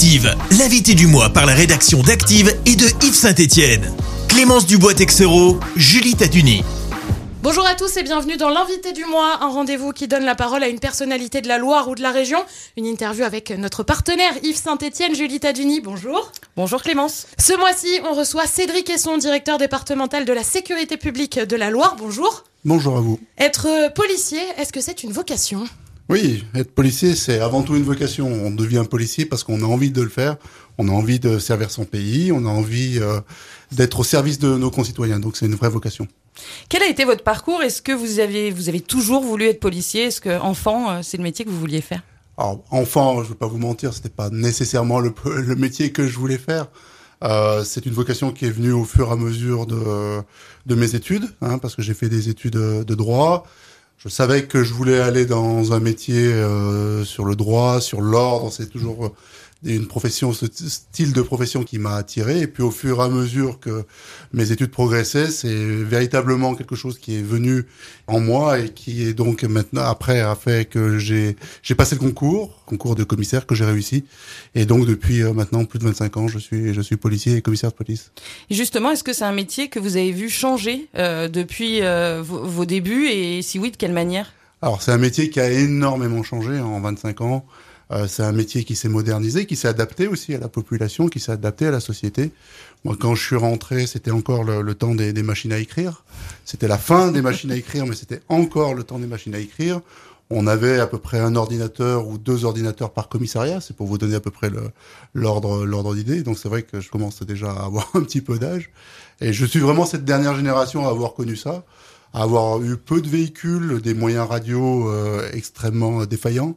Active, l'invité du mois par la rédaction d'Active et de Yves Saint-Étienne. Clémence Dubois-Texero, Julie Taduni. Bonjour à tous et bienvenue dans l'invité du mois, un rendez-vous qui donne la parole à une personnalité de la Loire ou de la région. Une interview avec notre partenaire Yves Saint-Étienne, Julie Taduni. Bonjour. Bonjour Clémence. Ce mois-ci, on reçoit Cédric Esson, directeur départemental de la sécurité publique de la Loire. Bonjour. Bonjour à vous. Être policier, est-ce que c'est une vocation? Oui, être policier, c'est avant tout une vocation. On devient policier parce qu'on a envie de le faire, on a envie de servir son pays, on a envie euh, d'être au service de nos concitoyens. Donc c'est une vraie vocation. Quel a été votre parcours? Est-ce que vous avez, vous avez toujours voulu être policier? Est-ce que enfant, euh, c'est le métier que vous vouliez faire? Alors, enfant, je ne vais pas vous mentir, c'était pas nécessairement le, le, métier que je voulais faire. Euh, c'est une vocation qui est venue au fur et à mesure de, de mes études, hein, parce que j'ai fait des études de droit. Je savais que je voulais aller dans un métier euh, sur le droit, sur l'ordre. C'est toujours une profession, ce style de profession qui m'a attiré. Et puis au fur et à mesure que mes études progressaient, c'est véritablement quelque chose qui est venu en moi et qui est donc maintenant après a fait que j'ai j'ai passé le concours, concours de commissaire que j'ai réussi. Et donc depuis euh, maintenant plus de 25 ans, je suis je suis policier et commissaire de police. Et justement, est-ce que c'est un métier que vous avez vu changer euh, depuis euh, vos, vos débuts? Et si oui, de quelle manière? Alors c'est un métier qui a énormément changé en 25 ans. Euh, c'est un métier qui s'est modernisé, qui s'est adapté aussi à la population, qui s'est adapté à la société. Moi, quand je suis rentré, c'était encore le, temps des, des, machines à écrire. C'était la fin des machines à écrire, mais c'était encore le temps des machines à écrire. On avait à peu près un ordinateur ou deux ordinateurs par commissariat. C'est pour vous donner à peu près l'ordre l'ordre d'idée. Donc c'est vrai que je commence déjà à avoir un petit peu d'âge. Et je suis vraiment cette dernière génération à avoir connu ça, à avoir eu peu de véhicules, des moyens radio euh, extrêmement défaillants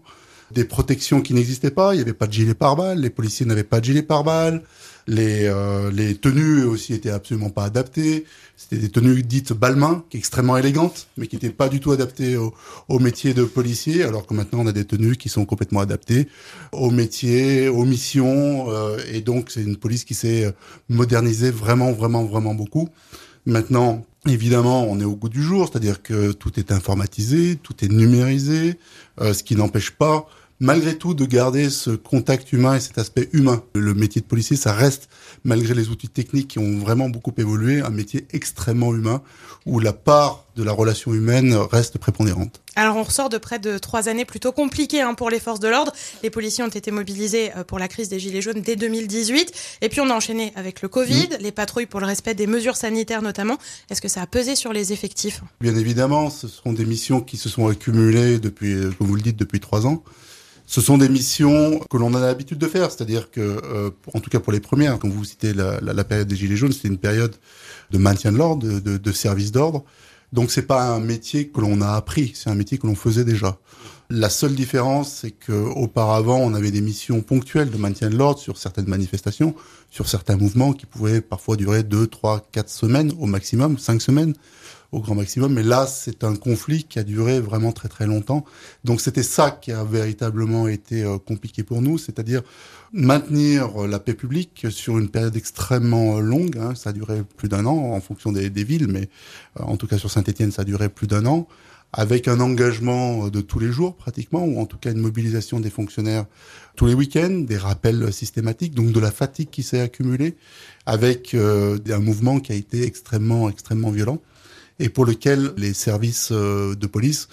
des protections qui n'existaient pas. Il n'y avait pas de gilet pare-balles. Les policiers n'avaient pas de gilet pare-balles. Les, euh, les tenues aussi étaient absolument pas adaptées. C'était des tenues dites balmain, extrêmement élégantes, mais qui n'étaient pas du tout adaptées au, au, métier de policier, alors que maintenant on a des tenues qui sont complètement adaptées au métier, aux missions, euh, et donc c'est une police qui s'est modernisée vraiment, vraiment, vraiment beaucoup. Maintenant, évidemment, on est au goût du jour, c'est-à-dire que tout est informatisé, tout est numérisé, euh, ce qui n'empêche pas malgré tout de garder ce contact humain et cet aspect humain. Le métier de policier, ça reste, malgré les outils techniques qui ont vraiment beaucoup évolué, un métier extrêmement humain où la part de la relation humaine reste prépondérante. Alors on ressort de près de trois années plutôt compliquées hein, pour les forces de l'ordre. Les policiers ont été mobilisés euh, pour la crise des Gilets jaunes dès 2018. Et puis on a enchaîné avec le Covid, mmh. les patrouilles pour le respect des mesures sanitaires notamment. Est-ce que ça a pesé sur les effectifs? Bien évidemment, ce sont des missions qui se sont accumulées depuis, euh, comme vous le dites, depuis trois ans. Ce sont des missions que l'on a l'habitude de faire, c'est-à-dire que, euh, en tout cas pour les premières, quand vous citez la, la, la période des Gilets jaunes, c'était une période de maintien de l'ordre, de, de, de, service d'ordre. Donc c'est pas un métier que l'on a appris, c'est un métier que l'on faisait déjà. La seule différence, c'est que auparavant, on avait des missions ponctuelles de maintien de l'ordre sur certaines manifestations, sur certains mouvements qui pouvaient parfois durer deux, trois, quatre semaines au maximum, cinq semaines au grand maximum. Mais là, c'est un conflit qui a duré vraiment très très longtemps. Donc c'était ça qui a véritablement été euh, compliqué pour nous, c'est-à-dire maintenir la paix publique sur une période extrêmement longue. Hein. Ça a duré plus d'un an en fonction des, villes, mais euh, en tout cas sur Saint-Étienne, ça a duré plus d'un an avec un engagement de tous les jours pratiquement, ou en tout cas une mobilisation des fonctionnaires tous les week-ends, des rappels systématiques, donc de la fatigue qui s'est accumulée, avec euh, un mouvement qui a été extrêmement, extrêmement violent et pour lequel les services euh, de police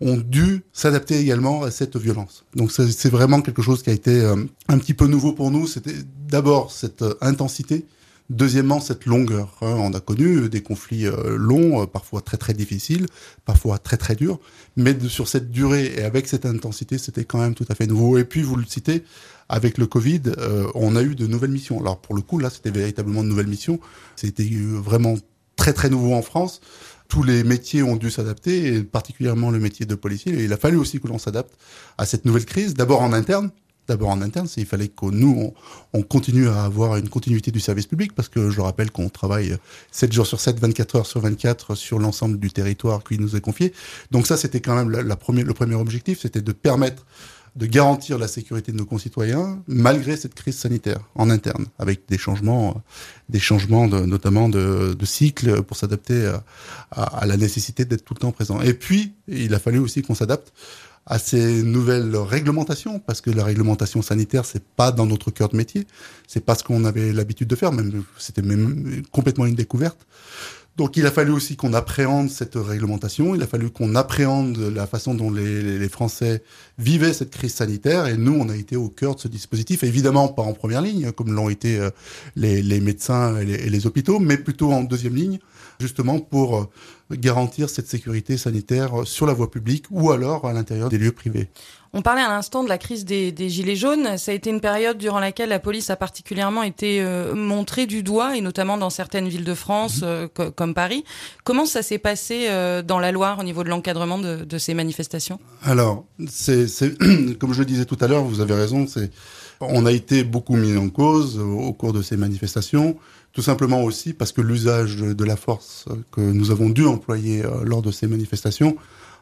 ont dû s'adapter également à cette violence. Donc c'est vraiment quelque chose qui a été euh, un petit peu nouveau pour nous. C'était d'abord cette euh, intensité, Deuxièmement, cette longueur. Hein. On a connu des conflits longs, parfois très très difficiles, parfois très très durs, mais sur cette durée et avec cette intensité, c'était quand même tout à fait nouveau. Et puis, vous le citez, avec le Covid, on a eu de nouvelles missions. Alors pour le coup, là, c'était véritablement de nouvelles missions. C'était vraiment très très nouveau en France. Tous les métiers ont dû s'adapter, et particulièrement le métier de policier. Il a fallu aussi que l'on s'adapte à cette nouvelle crise, d'abord en interne. D'abord en interne, il fallait que nous, on, on, continue à avoir une continuité du service public, parce que je rappelle qu'on travaille 7 jours sur 7, 24 heures sur 24 sur l'ensemble du territoire qui nous est confié. Donc ça, c'était quand même le premier objectif, c'était de permettre de garantir la sécurité de nos concitoyens malgré cette crise sanitaire en interne, avec des changements, des changements de, notamment de, de cycle pour s'adapter à, à, la nécessité d'être tout le temps présent. Et puis, il a fallu aussi qu'on s'adapte à ces nouvelles réglementations, parce que la réglementation sanitaire, c'est pas dans notre cœur de métier, c'est pas ce qu'on avait l'habitude de faire, même c'était même complètement une découverte. Donc il a fallu aussi qu'on appréhende cette réglementation, il a fallu qu'on appréhende la façon dont les, Français vivaient cette crise sanitaire, et nous, on a été au cœur de ce dispositif, évidemment pas en première ligne, comme l'ont été euh, les, médecins et les, et les, hôpitaux, mais plutôt en deuxième ligne, justement pour euh, garantir cette sécurité sanitaire sur la voie publique ou alors à l'intérieur des lieux privés. On parlait à l'instant de la crise des, des, Gilets jaunes. Ça a été une période durant laquelle la police a particulièrement été euh, montrée du doigt, et notamment dans certaines villes de France, mmh. euh, comme Paris. Comment ça s'est passé euh, dans la Loire au niveau de l'encadrement de, de, ces manifestations? Alors, c'est comme je le disais tout à l'heure, vous avez raison, c'est on a été beaucoup mis en cause au cours de ces manifestations, tout simplement aussi parce que l'usage de la force que nous avons dû employer euh, lors de ces manifestations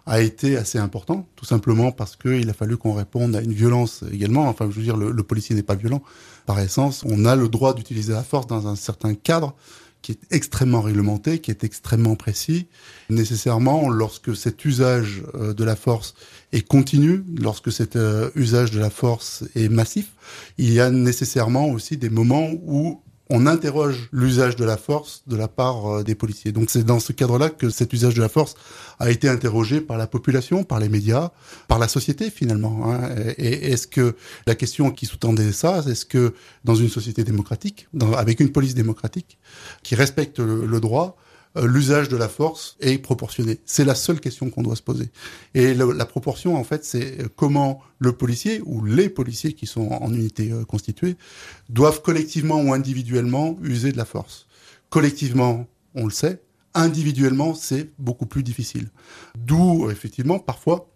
a été assez important, tout simplement parce qu'il a fallu qu'on réponde à une violence également. Enfin, je veux dire, le, le policier n'est pas violent par essence. On a le droit d'utiliser la force dans un certain cadre qui est extrêmement réglementé, qui est extrêmement précis. Nécessairement, lorsque cet usage euh, de la force est continu, lorsque cet euh, usage de la force est massif, il y a nécessairement aussi des moments où on interroge l'usage de la force de la part euh, des policiers. Donc c'est dans ce cadre-là que cet usage de la force a été interrogé par la population, par les médias, par la société finalement. Hein. Et est-ce que la question qui sous-tendait ça, est-ce que dans une société démocratique, avec une police démocratique qui respecte le, droit, l'usage de la force est proportionné C'est la seule question qu'on doit se poser. Et la proportion, en fait, c'est euh, comment le policier ou les policiers qui sont en unité euh, constituée doivent collectivement ou individuellement user de la force. Collectivement, on le sait. Individuellement, c'est beaucoup plus difficile. D'où, effectivement, parfois,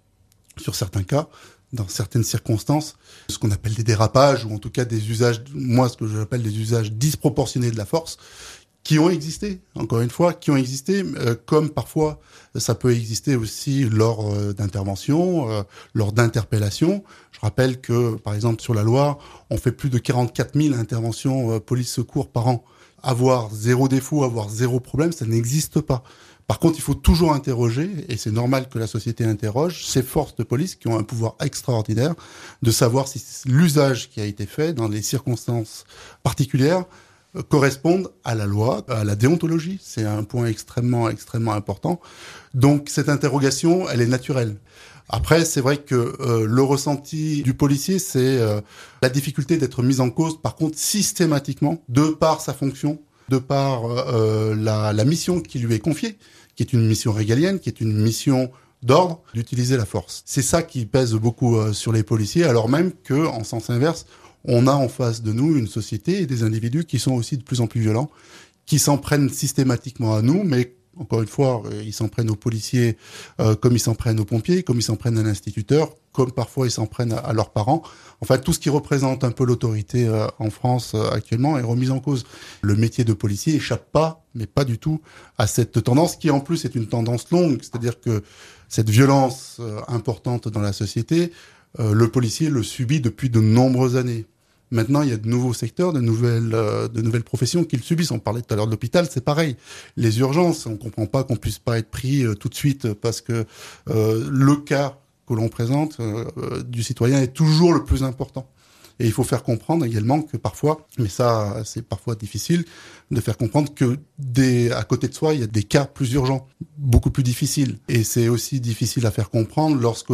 sur certains cas, dans certaines circonstances, ce qu'on appelle des dérapages, ou en tout cas des usages, moi ce que j'appelle des usages disproportionnés de la force, qui ont existé, encore une fois, qui ont existé, euh, comme parfois ça peut exister aussi lors euh, d'interventions, euh, lors d'interpellations. Je rappelle que, par exemple, sur la Loire, on fait plus de 44 000 interventions euh, police-secours par an. Avoir zéro défaut, avoir zéro problème, ça n'existe pas. Par contre, il faut toujours interroger, et c'est normal que la société interroge, ces forces de police qui ont un pouvoir extraordinaire de savoir si l'usage qui a été fait dans les circonstances particulières correspondent à la loi, à la déontologie. C'est un point extrêmement, extrêmement important. Donc cette interrogation, elle est naturelle. Après, c'est vrai que euh, le ressenti du policier, c'est euh, la difficulté d'être mis en cause, par contre, systématiquement, de par sa fonction, de par euh, la, la mission qui lui est confiée, qui est une mission régalienne, qui est une mission d'ordre, d'utiliser la force. C'est ça qui pèse beaucoup sur les policiers, alors même que, en sens inverse, on a en face de nous une société et des individus qui sont aussi de plus en plus violents, qui s'en prennent systématiquement à nous, mais encore une fois, euh, ils s'en prennent aux policiers euh, comme ils s'en prennent aux pompiers, comme ils s'en prennent à l'instituteur, comme parfois ils s'en prennent à, leurs parents. Enfin, tout ce qui représente un peu l'autorité euh, en France actuellement est remis en cause. Le métier de policier échappe pas, mais pas du tout, à cette tendance qui en plus est une tendance longue, c'est-à-dire que cette violence importante dans la société, le policier le subit depuis de nombreuses années. Maintenant, il y a de nouveaux secteurs, de nouvelles, euh, de nouvelles professions qui le subissent. On parlait tout à l'heure de l'hôpital, c'est pareil. Les urgences, on comprend pas qu'on puisse pas être pris euh, tout de suite parce que euh, le cas que l'on présente euh, euh, du citoyen est toujours le plus important. Et il faut faire comprendre également que parfois, mais ça c'est parfois difficile, de faire comprendre que des, à côté de soi, il y a des cas plus urgents, beaucoup plus difficiles. Et c'est aussi difficile à faire comprendre lorsque,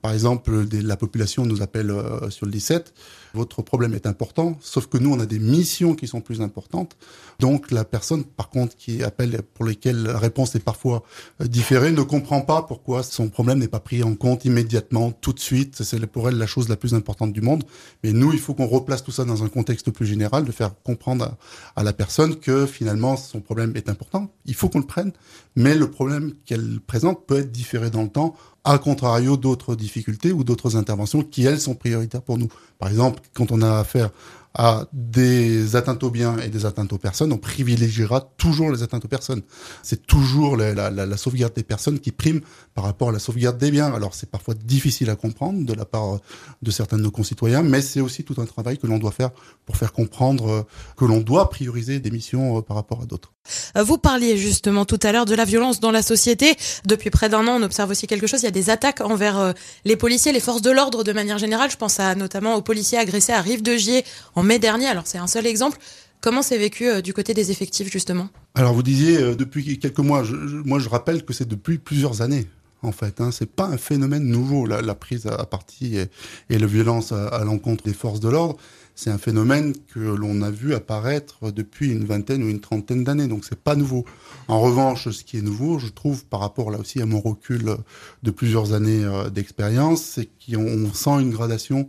par exemple, la population nous appelle euh, sur le 17, votre problème est important, sauf que nous, on a des missions qui sont plus importantes. Donc la personne, par contre, qui appelle, pour lesquelles la réponse est parfois euh, différée, ne comprend pas pourquoi son problème n'est pas pris en compte immédiatement, tout de suite. C'est pour elle la chose la plus importante du monde. Mais nous, il faut qu'on replace tout ça dans un contexte plus général, de faire comprendre à la personne que finalement son problème est important. Il faut qu'on le prenne, mais le problème qu'elle présente peut être différé dans le temps à contrario d'autres difficultés ou d'autres interventions qui, elles, sont prioritaires pour nous. Par exemple, quand on a affaire à des atteintes aux biens et des atteintes aux personnes, on privilégiera toujours les atteintes aux personnes. C'est toujours la, sauvegarde des personnes qui prime par rapport à la sauvegarde des biens. Alors c'est parfois difficile à comprendre de la part de certains de nos concitoyens, mais c'est aussi tout un travail que l'on doit faire pour faire comprendre que l'on doit prioriser des missions euh, par rapport à d'autres. Euh, vous parliez justement tout à l'heure de la violence dans la société. Depuis près d'un an, on observe aussi quelque chose. Il y a des attaques envers euh, les policiers, les forces de l'ordre de manière générale. Je pense notamment aux policiers agressés à Rive de Gier mai dernier. Alors c'est un seul exemple. Comment c'est vécu euh, du côté des effectifs justement? Alors vous disiez euh, depuis quelques mois. Je, moi je rappelle que c'est depuis plusieurs années. En fait, hein, c'est pas un phénomène nouveau la, la prise à, partie et, la violence à, à l'encontre des forces de l'ordre. C'est un phénomène que l'on a vu apparaître depuis une vingtaine ou une trentaine d'années, donc c'est pas nouveau. En revanche, ce qui est nouveau, je trouve, par rapport là aussi à mon recul de plusieurs années euh, d'expérience, c'est qu'on sent une gradation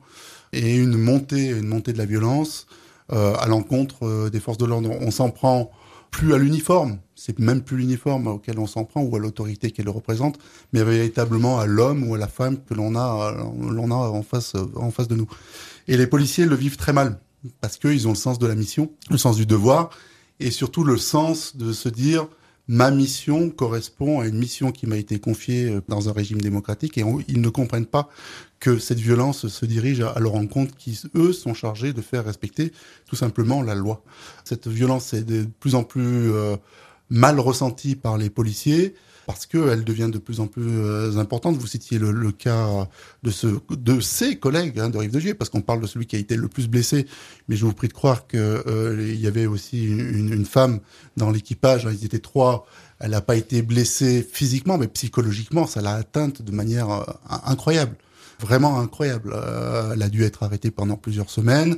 et une montée, une montée de la violence euh, à l'encontre euh, des forces de l'ordre. On s'en prend plus à l'uniforme, c'est même plus l'uniforme auquel on s'en prend ou à l'autorité qu'elle représente, mais véritablement à l'homme ou à la femme que l'on a, l'on a en face, en face de nous. Et les policiers le vivent très mal parce qu'ils ont le sens de la mission, le sens du devoir et surtout le sens de se dire ma mission correspond à une mission qui m'a été confiée euh, dans un régime démocratique et ils ne comprennent pas que cette violence se dirige à leur encontre qui, eux, sont chargés de faire respecter tout simplement la loi. Cette violence est de plus en plus euh, mal ressentie par les policiers parce qu'elle devient de plus en plus euh, importante. Vous citiez le, cas de, ce, de ses collègues hein, de Rive de Gier, parce qu'on parle de celui qui a été le plus blessé, mais je vous prie de croire qu'il euh, y avait aussi une, une femme dans l'équipage, ils étaient trois, elle n'a pas été blessée physiquement, mais psychologiquement, ça l'a atteinte de manière euh, incroyable, vraiment incroyable. Euh, elle a dû être arrêtée pendant plusieurs semaines.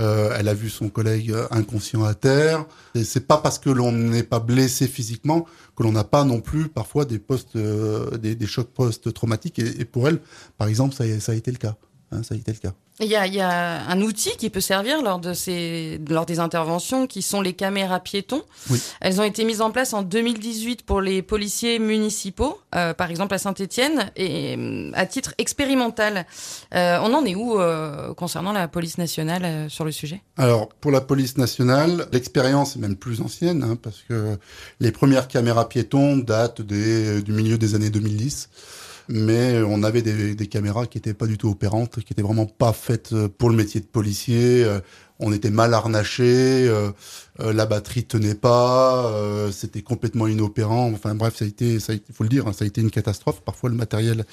Euh, elle a vu son collègue inconscient à terre. Et c'est pas parce que l'on n'est pas blessé physiquement que l'on n'a pas non plus parfois des postes, euh, des, des, chocs post-traumatiques. Et, et, pour elle, par exemple, ça, ça a été le cas. Hein, ça a été le cas. Il y, a, il y a un outil qui peut servir lors de ces, lors des interventions, qui sont les caméras piétons. Oui. Elles ont été mises en place en 2018 pour les policiers municipaux, euh, par exemple à Saint-Étienne, et à titre expérimental. Euh, on en est où euh, concernant la police nationale euh, sur le sujet? Alors pour la police nationale, l'expérience est même plus ancienne, hein, parce que les premières caméras piétons datent des, du milieu des années 2010 mais on avait des, caméras qui étaient pas du tout opérantes, qui étaient vraiment pas faites pour le métier de policier. On était mal harnaché, euh, la batterie tenait pas, euh, c'était complètement inopérant. Enfin bref, ça a été, ça faut le dire, hein, ça a été une catastrophe. Parfois le matériel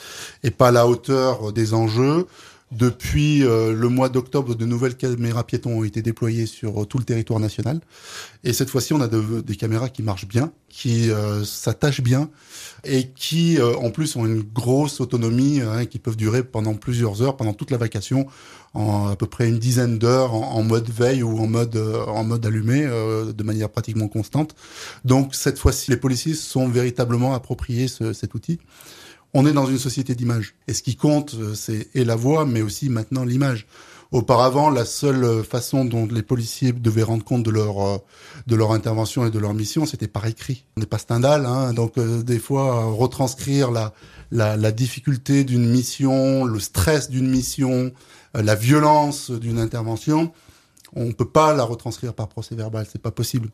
est pas à la hauteur des enjeux. Depuis euh, le mois d'octobre, de nouvelles caméras piétons ont été déployées sur euh, tout le territoire national. Et cette fois-ci, on a de, des caméras qui marchent bien, qui euh, s'attachent bien et qui, euh, en plus, ont une grosse autonomie, hein, qui peuvent durer pendant plusieurs heures, pendant toute la vacation, en à peu près une dizaine d'heures, en, mode veille ou en mode en mode allumé, de manière pratiquement constante. Donc cette fois-ci, les policiers sont véritablement appropriés ce, cet outil on est dans une société d'image. Et ce qui compte, c'est et la voix, mais aussi maintenant l'image. Auparavant, la seule façon dont les policiers devaient rendre compte de leur de leur intervention et de leur mission, c'était par écrit. On n'est pas Stendhal, hein, donc euh, des fois retranscrire la la, la difficulté d'une mission, le stress d'une mission, euh, la violence d'une intervention, on peut pas la retranscrire par procès verbal, c'est pas possible.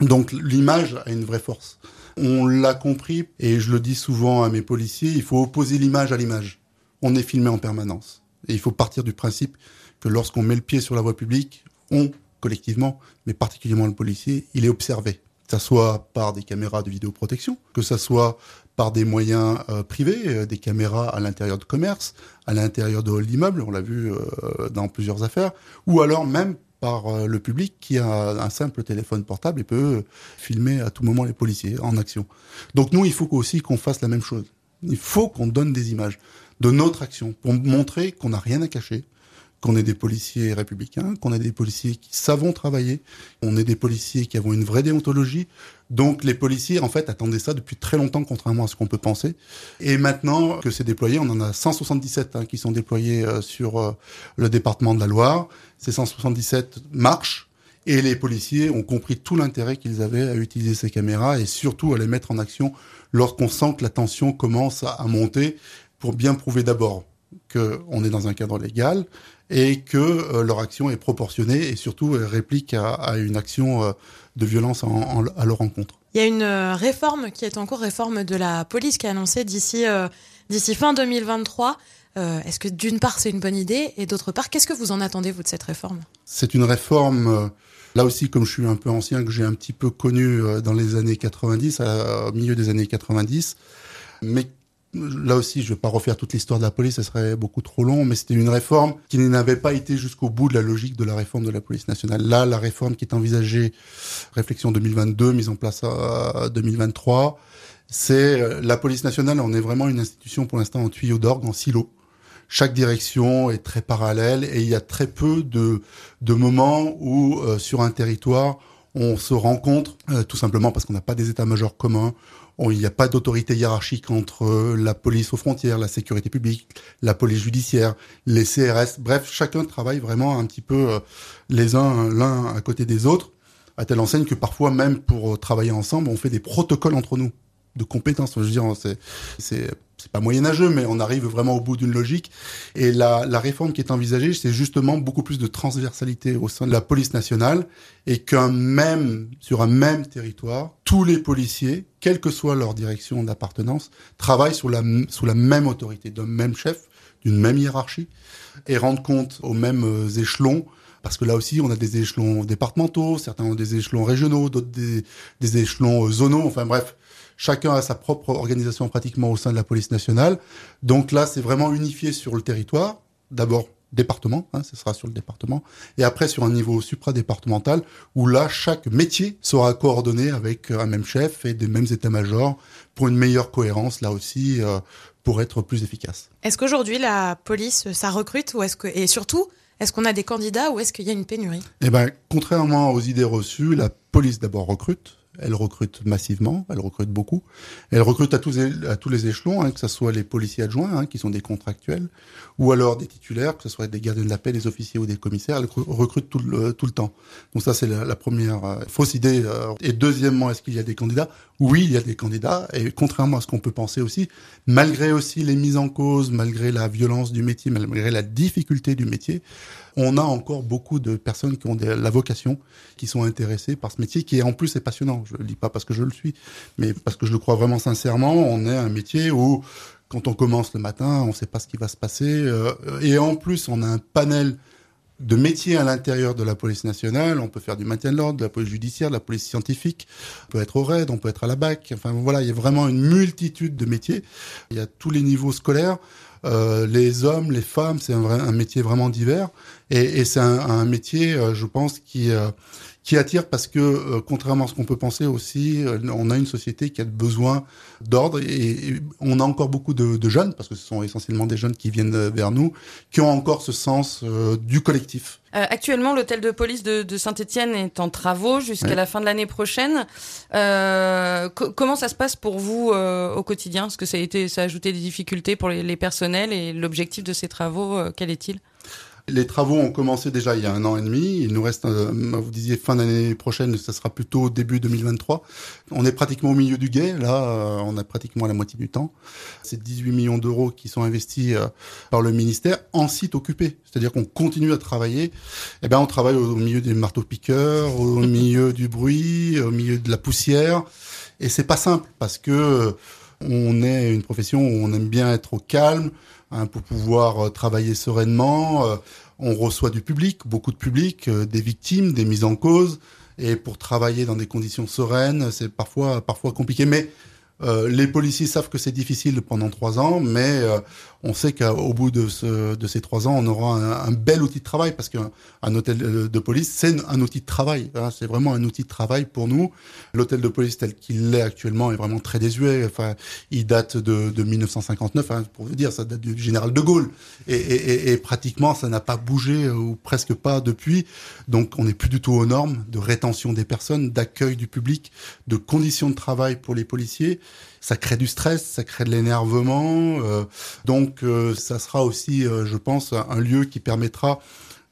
Donc l'image a une vraie force. On l'a compris, et je le dis souvent à mes policiers, il faut opposer l'image à l'image. On est filmé en permanence. Et il faut partir du principe que lorsqu'on met le pied sur la voie publique, on, collectivement, mais particulièrement le policier, il est observé. Que ça soit par des caméras de vidéoprotection, que ça soit par des moyens euh, privés, euh, des caméras à l'intérieur de commerce, à l'intérieur de halls d'immeubles, on l'a vu euh, dans plusieurs affaires, ou alors même par le public qui a un simple téléphone portable et peut filmer à tout moment les policiers en action. Donc nous, il faut aussi qu'on fasse la même chose. Il faut qu'on donne des images de notre action pour montrer qu'on n'a rien à cacher, qu'on est des policiers républicains, qu'on est des policiers qui savons travailler, on est des policiers qui avons une vraie déontologie. Donc les policiers, en fait, attendaient ça depuis très longtemps, contrairement à ce qu'on peut penser. Et maintenant que c'est déployé, on en a 177 hein, qui sont déployés euh, sur euh, le département de la Loire. Ces 177 marchent. Et les policiers ont compris tout l'intérêt qu'ils avaient à utiliser ces caméras et surtout à les mettre en action lorsqu'on sent que la tension commence à monter pour bien prouver d'abord qu'on est dans un cadre légal et que leur action est proportionnée et surtout réplique à, une action de violence à leur encontre. Il y a une réforme qui est en cours, réforme de la police qui est annoncée d'ici d'ici fin 2023. Est-ce que d'une part c'est une bonne idée et d'autre part qu'est-ce que vous en attendez vous de cette réforme? C'est une réforme Là aussi, comme je suis un peu ancien, que j'ai un petit peu connu euh, dans les années 90, au milieu des années 90, mais là aussi, je ne vais pas refaire toute l'histoire de la police, ça serait beaucoup trop long, mais c'était une réforme qui n'avait pas été jusqu'au bout de la logique de la réforme de la police nationale. Là, la réforme qui est envisagée, réflexion 2022, mise en place à 2023, c'est euh, la police nationale, on est vraiment une institution pour l'instant en tuyau d'orgue, en silo chaque direction est très parallèle et il y a très peu de, de moments où euh, sur un territoire on se rencontre euh, tout simplement parce qu'on n'a pas des états-majors communs, il n'y a pas d'autorité hiérarchique entre euh, la police aux frontières, la sécurité publique, la police judiciaire, les CRS. Bref, chacun travaille vraiment un petit peu les uns l'un à côté des autres, à telle enseigne que parfois même pour travailler ensemble, on fait des protocoles entre nous de compétences. Je veux dire, c'est, c'est, pas moyenâgeux, mais on arrive vraiment au bout d'une logique. Et la, la réforme qui est envisagée, c'est justement beaucoup plus de transversalité au sein de la police nationale et qu'un même, sur un même territoire, tous les policiers, quelle que soit leur direction d'appartenance, travaillent sous la, sous la même autorité, d'un même chef, d'une même hiérarchie et rendent compte aux mêmes euh, échelons parce que là aussi, on a des échelons départementaux, certains ont des échelons régionaux, d'autres des, des échelons euh, zonaux. Enfin bref, Chacun a sa propre organisation pratiquement au sein de la police nationale. Donc là, c'est vraiment unifié sur le territoire. D'abord département, hein, ce sera sur le département, et après sur un niveau supra-départemental, où là, chaque métier sera coordonné avec un même chef et des mêmes états-majors pour une meilleure cohérence, là aussi, euh, pour être plus efficace. Est-ce qu'aujourd'hui, la police, ça recrute, ou est-ce que, et surtout, est-ce qu'on a des candidats ou est-ce qu'il y a une pénurie? Eh ben, contrairement aux idées reçues, la police d'abord recrute, elle recrute massivement, elle recrute beaucoup. Elle recrute à tous, les échelons, hein, que ce soit les policiers adjoints, hein, qui sont des contractuels, ou alors des titulaires, que ce soit des gardiens de la paix, des officiers ou des commissaires. Elle recrute tout le, temps. Donc ça, c'est la, première euh, fausse idée. Euh. Et deuxièmement, est-ce qu'il y a des candidats? Oui, il y a des candidats. Et contrairement à ce qu'on peut penser aussi, malgré aussi les mises en cause, malgré la violence du métier, malgré la difficulté du métier, on a encore beaucoup de personnes qui ont la vocation, qui sont intéressées par ce métier, qui en plus est passionnant. Je le dis pas parce que je le suis, mais parce que je le crois vraiment sincèrement. On est un métier où, quand on commence le matin, on ne sait pas ce qui va se passer. Euh, et en plus, on a un panel de métiers à l'intérieur de la police nationale. On peut faire du maintien de l'ordre, de la police judiciaire, de la police scientifique. On peut être au RAID, on peut être à la BAC. Enfin voilà, il y a vraiment une multitude de métiers. Il y a tous les niveaux scolaires. Euh, les hommes, les femmes, c'est un, un, métier vraiment divers. Et, et c'est un, un, métier, euh, je pense, qui euh, qui attire parce que, euh, contrairement à ce qu'on peut penser aussi, euh, on a une société qui a besoin d'ordre et, on a encore beaucoup de, de, jeunes, parce que ce sont essentiellement des jeunes qui viennent vers nous, qui ont encore ce sens euh, du collectif. actuellement, l'hôtel de police de, de Saint-Etienne est en travaux jusqu'à la fin de l'année prochaine. comment ça se passe pour vous au quotidien? Est-ce que ça a, été, ça a ajouté des difficultés pour les, les personnels et l'objectif de ces travaux, quel est-il? Les travaux ont commencé déjà il y a un an et demi. Il nous reste, euh, vous disiez fin d'année prochaine, ça sera plutôt début 2023. On est pratiquement au milieu du guet. Là, euh, on a pratiquement la moitié du temps. C'est 18 millions d'euros qui sont investis euh, par le ministère en site occupé. C'est-à-dire qu'on continue à travailler. Eh ben, on travaille au, milieu des marteaux-piqueurs, au milieu du bruit, au milieu de la poussière. Et c'est pas simple parce que on est une profession où on aime bien être au calme Hein, pour pouvoir euh, travailler sereinement. Euh, on reçoit du public, beaucoup de public, euh, des victimes, des mises en cause. Et pour travailler dans des conditions sereines, c'est parfois parfois compliqué. Mais euh, les policiers savent que c'est difficile pendant trois ans, mais euh, on sait qu'au bout de, ce, de, ces trois ans, on aura un, bel outil de travail parce qu'un hôtel de police, c'est un outil de travail. Hein, c'est vraiment un outil de travail pour nous. L'hôtel de police tel qu'il est actuellement est vraiment très désuet. Enfin, il date de, de 1959, hein, pour vous dire, ça date du général de Gaulle, et, et, et pratiquement ça n'a pas bougé euh, ou presque pas depuis. Donc, on n'est plus du tout aux normes de rétention des personnes, d'accueil du public, de conditions de travail pour les policiers ça crée du stress, ça crée de l'énervement. Euh, donc euh, ça sera aussi, euh, je pense, un lieu qui permettra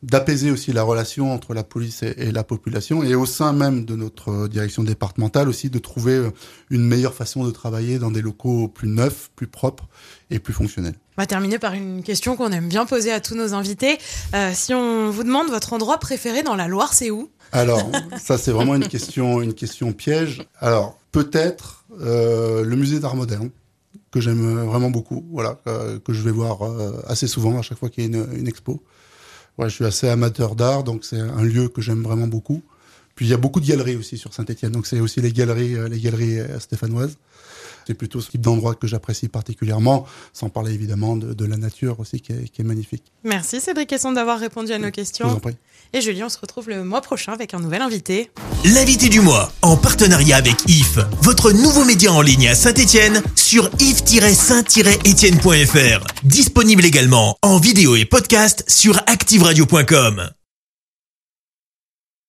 d'apaiser aussi la relation entre la police et, et, la population, et au sein même de notre direction départementale aussi de trouver une meilleure façon de travailler dans des locaux plus neufs, plus propres et plus fonctionnels. On va terminer par une question qu'on aime bien poser à tous nos invités. Euh, si on vous demande votre endroit préféré dans la Loire, c'est où? Alors, ça c'est vraiment une question, une question piège. Alors, peut-être euh, le musée d'art moderne que j'aime vraiment beaucoup, voilà, euh, que je vais voir euh, assez souvent à chaque fois qu'il y a une, une expo. Ouais, je suis assez amateur d'art, donc c'est un lieu que j'aime vraiment beaucoup. Puis il y a beaucoup de galeries aussi sur Saint-Étienne, donc c'est aussi les galeries, les galeries stéphanoises. C'est plutôt ce type d'endroit que j'apprécie particulièrement, sans parler évidemment de, de la nature aussi qui est, qui est, magnifique. Merci Cédric Esson d'avoir répondu à nos questions. Je vous en prie. Et Julie, on se retrouve le mois prochain avec un nouvel invité. L'invité du mois, en partenariat avec IF, votre nouveau média en ligne à Saint-Etienne, sur if-saint-etienne.fr. Disponible également en vidéo et podcast sur activeradio.com.